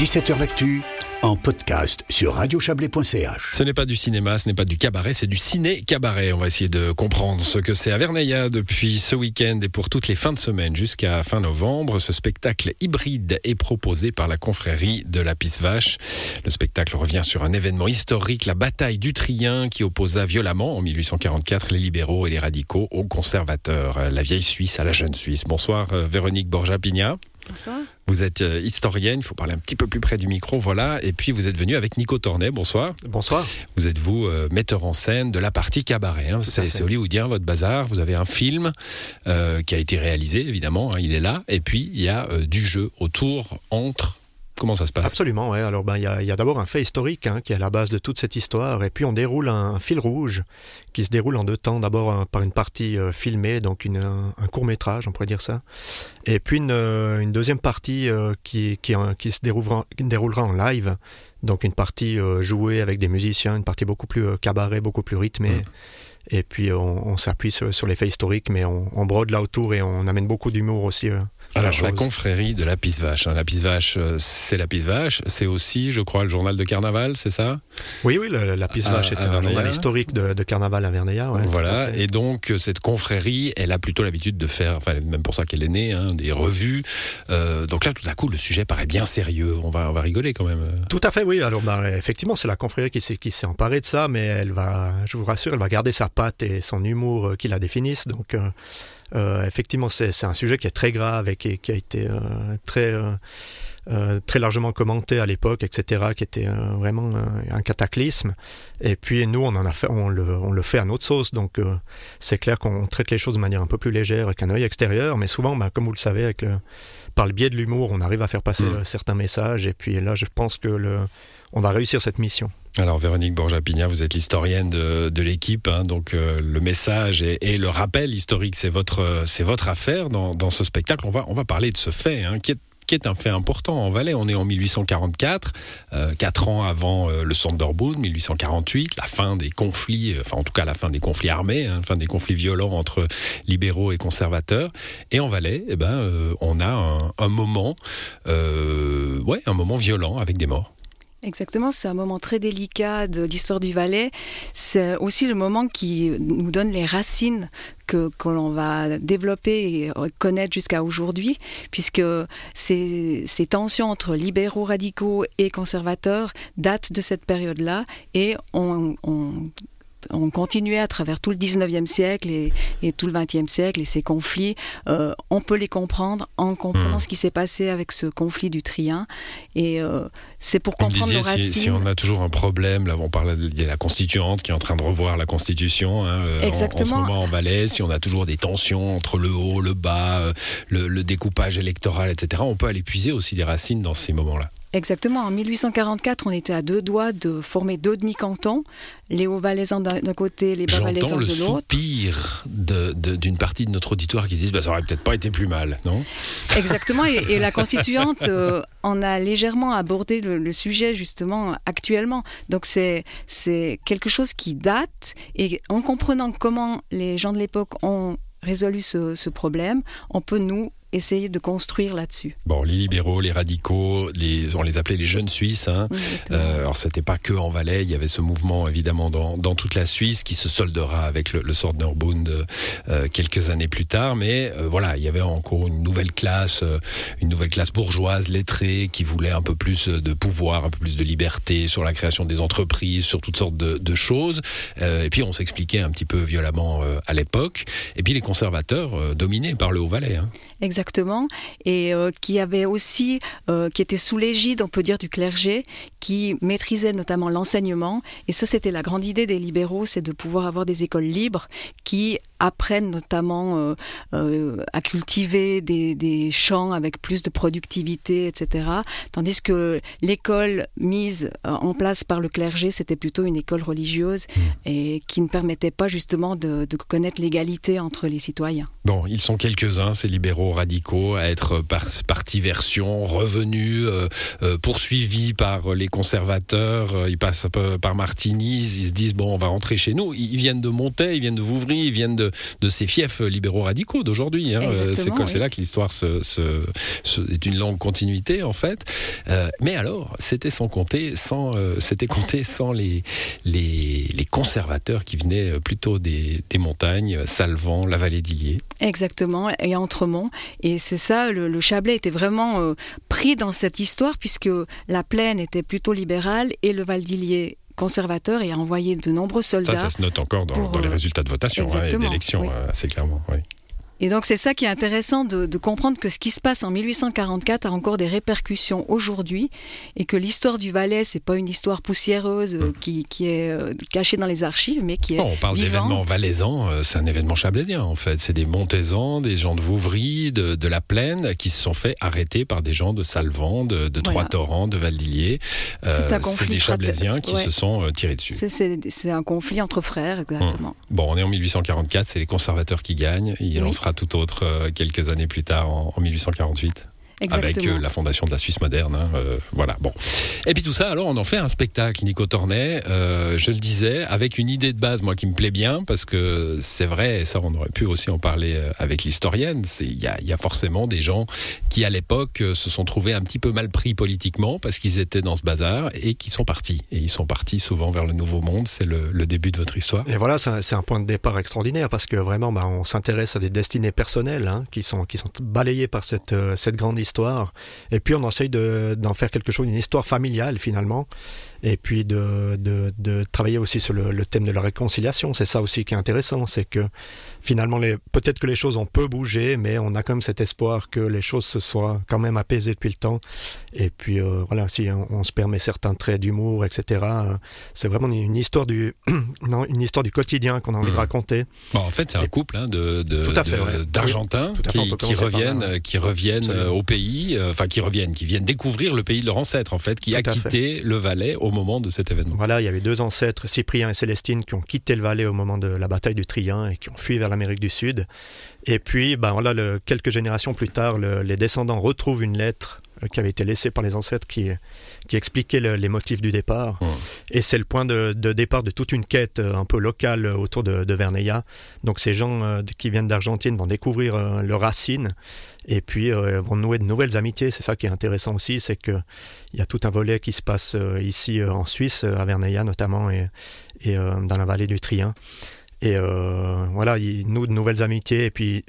17h L'actu en podcast sur radiochablais.ch. Ce n'est pas du cinéma, ce n'est pas du cabaret, c'est du ciné-cabaret. On va essayer de comprendre ce que c'est à Verneilla depuis ce week-end et pour toutes les fins de semaine jusqu'à fin novembre. Ce spectacle hybride est proposé par la confrérie de la Pisse Vache. Le spectacle revient sur un événement historique, la bataille du Trien qui opposa violemment en 1844 les libéraux et les radicaux aux conservateurs, la vieille Suisse à la jeune Suisse. Bonsoir euh, Véronique Borja-Pigna. Bonsoir. Vous êtes euh, historienne, il faut parler un petit peu plus près du micro, voilà. Et puis vous êtes venu avec Nico Tornet, bonsoir. Bonsoir. Vous êtes vous euh, metteur en scène de la partie cabaret. hein. C'est c'est hollywoodien votre bazar. Vous avez un film euh, qui a été réalisé évidemment, hein, il est là. Et puis il y a euh, du jeu autour, entre. Comment ça se passe? Absolument, ouais. Alors, ben, il y a, il y a d'abord un fait historique hein, qui est à la base de toute cette histoire, et puis on déroule un, fil rouge qui se déroule en deux temps. D'abord un- par une partie euh, filmée, donc une, un, court métrage, on pourrait dire ça, et puis une, euh, une deuxième partie euh, qui, qui, qui se déroulera, qui déroulera en live, donc une partie jouée avec des musiciens, une partie beaucoup plus cabaret, beaucoup plus rythmée. Mm. Et puis on, on s'appuie sur, sur les faits historiques, mais on, on brode là autour et on amène beaucoup d'humour aussi. À Alors, la chose. confrérie de la Pisse Vache. hein. La Pisse Vache, euh, c'est la Pisse Vache. C'est aussi, je crois, le journal de carnaval, c'est ça? Oui, oui, le- la Pisse À- Vache est à un journal historique de, de carnaval à Verneilla. ouais, tout à Voilà, et donc euh, cette confrérie, elle a plutôt l'habitude de faire, enfin même pour ça qu'elle est née, hein, des revues. Euh, donc là, tout à coup, le sujet paraît bien sérieux. On va, on va rigoler quand même. Tout à fait, oui. Alors, bah, effectivement, c'est la confrérie qui s'est, emparée de ça, mais elle va, je vous rassure, elle va garder sa patte et son humour qui la définissent. Donc, euh, euh, effectivement, c'est, un sujet qui est très grave et qui, qui a été euh, très, euh, très largement commenté à l'époque, etc., qui était vraiment un cataclysme. Et puis, nous, on, en a fait, on, le, on le fait à notre sauce. Donc, c'est clair qu'on traite les choses de manière un peu plus légère qu'un œil extérieur, mais souvent, bah, comme vous le savez, avec le, par le biais de l'humour, on arrive à faire passer Mm. euh, certains messages. Et puis là, je pense que le, on va réussir cette mission. Alors Véronique Borja-Pigna, vous êtes l'historienne de, l'équipe, hein, donc euh, le message et, le rappel historique, c'est votre, affaire dans, ce spectacle. On va, parler de ce fait, hein, qui est un fait important en Valais. On est en 1844, euh, quatre ans avant euh, le Sonderboom, 1848, la fin des conflits, enfin en tout cas la fin des conflits armés, hein, fin des conflits violents entre libéraux et conservateurs. Et en Valais, eh ben, on a un, un moment, ouais, un moment violent avec des morts. Exactement, c'est un moment très délicat de l'histoire du Valais. C'est aussi le moment qui nous donne les racines que, que l'on va développer et connaître jusqu'à aujourd'hui, puisque ces, ces tensions entre libéraux radicaux et conservateurs datent de cette période-là et on, on on continuait à travers tout le 19e siècle et, et tout le 20e siècle et ces conflits, euh, on peut les comprendre en comprenant Mm. ce qui s'est passé avec ce conflit du Trien. Et euh, c'est pour comprendre nos disiez, racines. si, si on a toujours un problème, là on parle de la constituante qui est en train de revoir la constitution hein, euh, en- En, ce Exactement. moment en Valais, si on a toujours des tensions entre le haut, le bas, euh, le, le découpage électoral, etc., on peut aller puiser aussi des racines dans ces moments-là. Exactement. En 1844, on était à deux doigts de former deux demi-cantons, les Hauts-Valaisans d'un côté, les J'entends Bas-Valaisans le de l'autre. soupir de- de- d'une partie de notre auditoire qui se disent bah, ça aurait peut-être pas été plus mal, non? Exactement, et, et la constituante euh, en a légèrement abordé le, sujet justement actuellement. Donc c'est quelque chose qui date, et en comprenant comment les gens de l'époque ont résolu ce problème, on peut nous essayer de construire là-dessus. Bon, les libéraux, les radicaux, les, on les appelait les jeunes Suisses. Hein. Euh, alors c'était pas que en Valais, il y avait ce mouvement évidemment dans, dans toute la Suisse qui se soldera avec le, le Sonderbund euh, quelques années plus tard. Mais euh, voilà, il y avait encore une nouvelle classe, euh, une nouvelle classe bourgeoise lettrée qui voulait un peu plus de pouvoir, un peu plus de liberté sur la création des entreprises, sur toutes sortes de, de choses. Et puis on s'expliquait un petit peu violemment à l'époque. Et puis les conservateurs dominés par le Haut-Valais. Hein. Exactement, et euh, qui avait aussi, euh, qui était sous l'égide, on peut dire, du clergé, qui maîtrisait notamment l'enseignement. Et ça, c'était la grande idée des libéraux, c'est de pouvoir avoir des écoles libres qui apprennent notamment euh, euh, à cultiver des, des champs avec plus de productivité, etc. Tandis que l'école mise en place par le clergé, c'était plutôt une école religieuse et qui ne permettait pas justement de, de connaître l'égalité entre les citoyens. Bon, ils sont quelques-uns, ces libéraux radicaux radicaux à être par, parti version, revenus, euh, euh, poursuivis par les conservateurs. Ils passent par Martigny, ils se disent bon, on va rentrer chez nous. Ils viennent de Montaigne, ils viennent de Vouvry, ils viennent de, de ces fiefs libéraux radicaux d'aujourd'hui. Hein. C'est là que l'histoire se, se, est une longue continuité en fait. mais alors, c'était sans compter, sans, c'était compté sans les, les, les conservateurs qui venaient plutôt des, des montagnes, Salvan, la vallée d'Illier. Exactement, et Entremont. Et c'est ça, le, Chablais était vraiment euh, pris dans cette histoire puisque la plaine était plutôt libérale et le Val d'Illier conservateur et a envoyé de nombreux soldats. Ça, ça se note encore dans, les euh, résultats de votation hein, et d'élection, euh, assez clairement. Oui. Et donc c'est ça qui est intéressant de, comprendre que ce qui se passe en 1844 a encore des répercussions aujourd'hui et que l'histoire du Valais c'est pas une histoire poussiéreuse euh, qui, est euh, cachée dans les archives mais qui est On parle d'événements valaisans, euh, c'est un événement chablaisien en fait. C'est des Montaisans, des gens de Vouvry, de, la Plaine qui se sont fait arrêter par des gens de Salvan, de, Trois-Torrents, de Valdillier. c'est des Chablaisiens qui se sont tirés dessus. C'est un conflit entre frères exactement. Hum. Bon, on est en 1844, c'est les conservateurs qui gagnent. Il tout autre euh, quelques années plus tard, en, en 1848 avec euh, la fondation de la Suisse moderne. Hein, euh, voilà. Bon. Et puis tout ça, alors on en fait un spectacle, Nico Tornet. Euh, je le disais, avec une idée de base, moi qui me plaît bien, parce que c'est vrai, et ça on aurait pu aussi en parler avec l'historienne. Il y a, y a, forcément des gens qui à l'époque se sont trouvés un petit peu mal pris politiquement parce qu'ils étaient dans ce bazar et qui sont partis. Et ils sont partis souvent vers le Nouveau Monde. C'est le, le, début de votre histoire. Et voilà, c'est un, point de départ extraordinaire parce que vraiment, bah, on s'intéresse à des destinées personnelles hein, qui sont qui sont balayées par cette cette grande histoire histoire. Et puis on essaye d'en faire quelque chose, une histoire familiale finalement et puis de, de, de travailler aussi sur le, le, thème de la réconciliation. C'est ça aussi qui est intéressant, c'est que finalement, peut-être que les choses ont peu bougé, mais on a quand même cet espoir que les choses se soient quand même apaisées depuis le temps. Et puis euh, voilà, si on, se permet certains traits d'humour, etc., euh, c'est vraiment une histoire du, non, une histoire du quotidien qu'on a envie de mmh. raconter. Bon, en fait, c'est un couple hein, de, d'Argentins qui, qui, reviennent, qui reviennent au pays, euh, enfin qui reviennent, qui viennent découvrir le pays de leur ancêtre, en fait, qui a quitté le Valais au moment de cet événement. Voilà, il y avait deux ancêtres, Cyprien et Célestine, qui ont quitté le Valais au moment de la bataille du Trien et qui ont fui vers l'Amérique du Sud. Et puis, ben voilà, le, quelques générations plus tard, les descendants retrouvent une lettre qui avait été laissée par les ancêtres qui, qui expliquait les motifs du départ. Mmh. Et c'est le point de, départ de toute une quête euh, un peu locale autour de, de Verneilla. Donc ces gens euh, qui viennent d'Argentine vont découvrir leurs racines et puis vont nouer de nouvelles amitiés. C'est ça qui est intéressant aussi, c'est qu'il y a tout un volet qui se passe ici en Suisse, à Verneilla notamment, et, et dans la vallée du Trien. Et euh, voilà, ils nouent de nouvelles amitiés et puis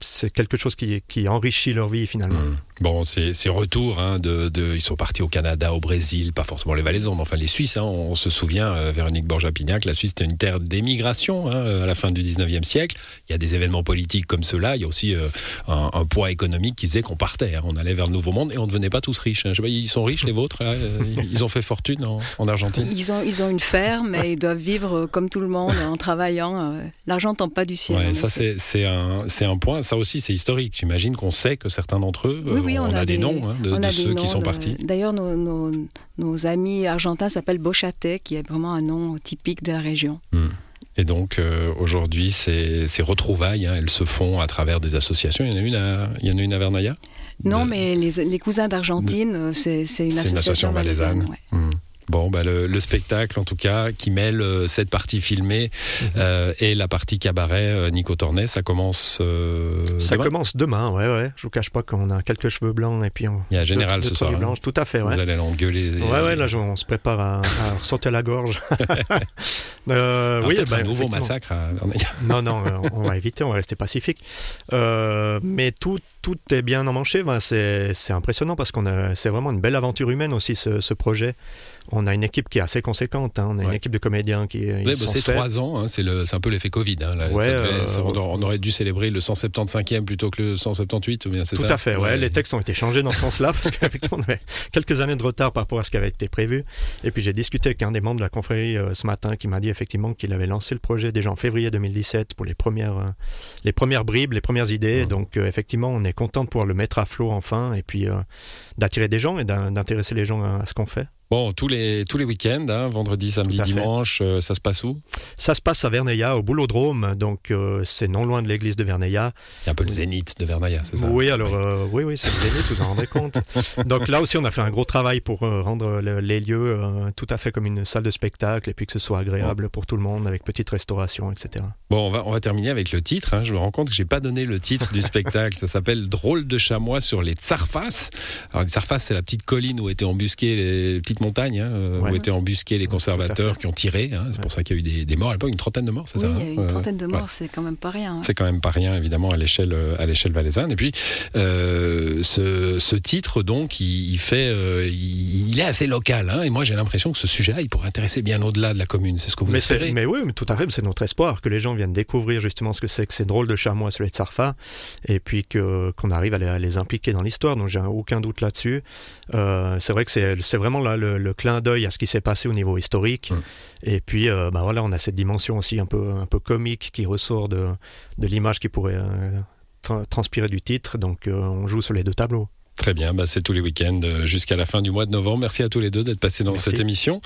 c'est quelque chose qui, qui, enrichit leur vie finalement. Mmh. Bon, ces, retours, hein, de, de, ils sont partis au Canada, au Brésil, pas forcément les Valaisans, mais enfin les Suisses. Hein, on, se souvient, euh, Véronique Borja-Pignac, la Suisse était une terre d'émigration hein, à la fin du 19e siècle. Il y a des événements politiques comme ceux-là. Il y a aussi euh, un, un, poids économique qui faisait qu'on partait. Hein. on allait vers le Nouveau Monde et on ne devenait pas tous riches. Hein. Je sais pas, ils sont riches les vôtres euh, Ils ont fait fortune en, en, Argentine? Ils ont, ils ont une ferme et ils doivent vivre comme tout le monde en travaillant. L'argent tombe pas du ciel. Ouais, ça c'est un, un point. Ça aussi c'est historique. J'imagine qu'on sait que certains d'entre eux, oui, on, a, des noms. Hein, de, ceux qui sont partis. D'ailleurs, nos, amis argentins s'appellent Bochaté, qui est vraiment un nom typique de la région. Hmm. Et donc euh, aujourd'hui, ces, retrouvailles, hein, elles se font à travers des associations. Il y en a une à, il y en a une à Vernaya? Non, mais les, cousins d'Argentine, euh, c'est une, association, valaisanne. Hmm. Bon, bah le, spectacle, en tout cas, qui mêle euh, cette partie filmée mhm. euh, et la partie cabaret, euh, Nico Tornet, ça commence. ça commence demain, ouais, ouais. Je vous cache pas qu'on a quelques cheveux blancs et puis on. Il y a Général ce soir. Hein. Tout à fait, ouais. Vous allez l'engueuler. Ouais, ouais, là, on se prépare à, à ressortir la gorge. euh, oui, bah, un nouveau massacre à Non, non, on va éviter, on va rester pacifique. mais tout, tout est bien emmanché. Ben, c'est impressionnant parce qu'on c'est vraiment une belle aventure humaine aussi, ce, ce projet on a une équipe qui est assez conséquente. Hein. On a une équipe de comédiens qui. Bah, c'est trois ans, hein. c'est un peu l'effet Covid. Hein, euh, on, aurait dû célébrer le 175e plutôt que le 178, ou bien c'est ça Tout à fait, ouais. Les textes ont été changés dans ce sens-là parce qu'effectivement, on avait quelques années de retard par rapport à ce qui avait été prévu. Et puis j'ai discuté avec un des membres de la confrérie euh, ce matin qui m'a dit effectivement qu'il avait lancé le projet déjà en février 2017 pour les premières, euh, les premières bribes, les premières idées. Donc effectivement, on est content de pouvoir le mettre à flot enfin et puis d'attirer des gens et d'intéresser les gens à ce qu'on fait. Bon, tous les, tous les week-ends, hein, vendredi, samedi, dimanche, euh, ça se passe où? Ça se passe à Verneilla, au Boulodrome, donc euh, c'est non loin de l'église de Verneilla. Il y a un peu le zénith de Vernaya, c'est ça? Oui, alors Oui. euh, oui, oui, c'est le Zénith, vous en rendez compte. Donc là aussi, on a fait un gros travail pour rendre le- les lieux tout à fait comme une salle de spectacle et puis que ce soit agréable pour tout le monde avec petite restauration, etc. Bon, on va, on va terminer avec le titre. hein. Je me rends compte que j'ai pas donné le titre du spectacle. Ça s'appelle Drôle de chamois sur les Tsarfas. Alors, les Tsarfas, c'est la petite colline où étaient embusqués les petites montagnes, hein, euh, Ouais. où étaient embusqués les conservateurs qui ont tiré. hein. C'est pour ça qu'il y a eu des, des morts à l'époque, une trentaine de morts, c'est Oui, ça il y a hein eu une Euh, trentaine de morts, ouais. c'est quand même pas rien. C'est quand même pas rien, évidemment, à l'échelle euh, à l'échelle valaisanne. Et puis, euh, ce, ce titre, donc, il, il fait, euh, il, il est assez local. hein. et moi, j'ai l'impression que ce sujet-là, il pourrait intéresser bien au-delà de la commune. C'est ce que vous Mais, espérez mais oui, mais tout à fait, c'est notre espoir que les gens viennent découvrir justement ce que c'est que ces drôles de chamois sur les Tsarfas et puis que, qu'on arrive à les, à les impliquer dans l'histoire. Donc j'ai aucun doute là-dessus. Euh, c'est vrai que c'est, c'est vraiment là le, le clin d'œil à ce qui s'est passé au niveau historique. Mm. Et puis euh, bah voilà, on a cette dimension aussi un peu, un peu comique qui ressort de, de l'image qui pourrait euh, tra- transpirer du titre. Donc euh, on joue sur les deux tableaux. Très bien, bah, c'est tous les week-ends euh, jusqu'à la fin du mois de novembre. Merci à tous les deux d'être passés dans Merci. cette émission.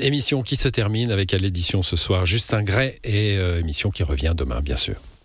Émission qui se termine avec à l'édition ce soir Justin Gray et émission qui revient demain, bien sûr.